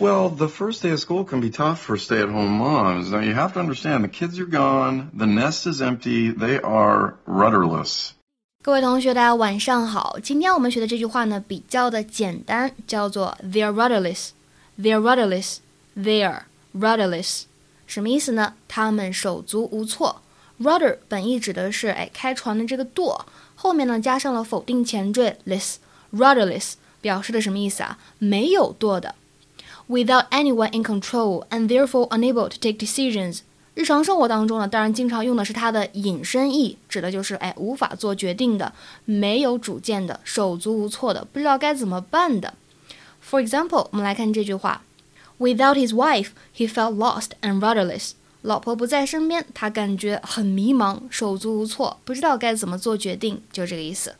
Well, the first day of school can be tough for stay at home moms. Now, you have to understand the kids are gone, the nest is empty, they are rudderless. 各位同学，大家晚上好。今天我们学的这句话呢，比较的简单，叫做 "They're rudderless." They're rudderless. They're rudderless. 什么意思呢？他们手足无措。Rudder 本意指的是哎开船的这个舵，后面呢加上了否定前缀 less。Rudderless 表示的什么意思啊？没有舵的。 Without anyone in control and therefore unable to take decisions。日常生活当中呢，当然经常用的是它的引申义，指的就是哎无法做决定的、没有主见的、手足无措的、不知道该怎么办的。For example，我们来看这句话：Without his wife, he felt lost and rudderless。老婆不在身边，他感觉很迷茫、手足无措，不知道该怎么做决定，就这个意思。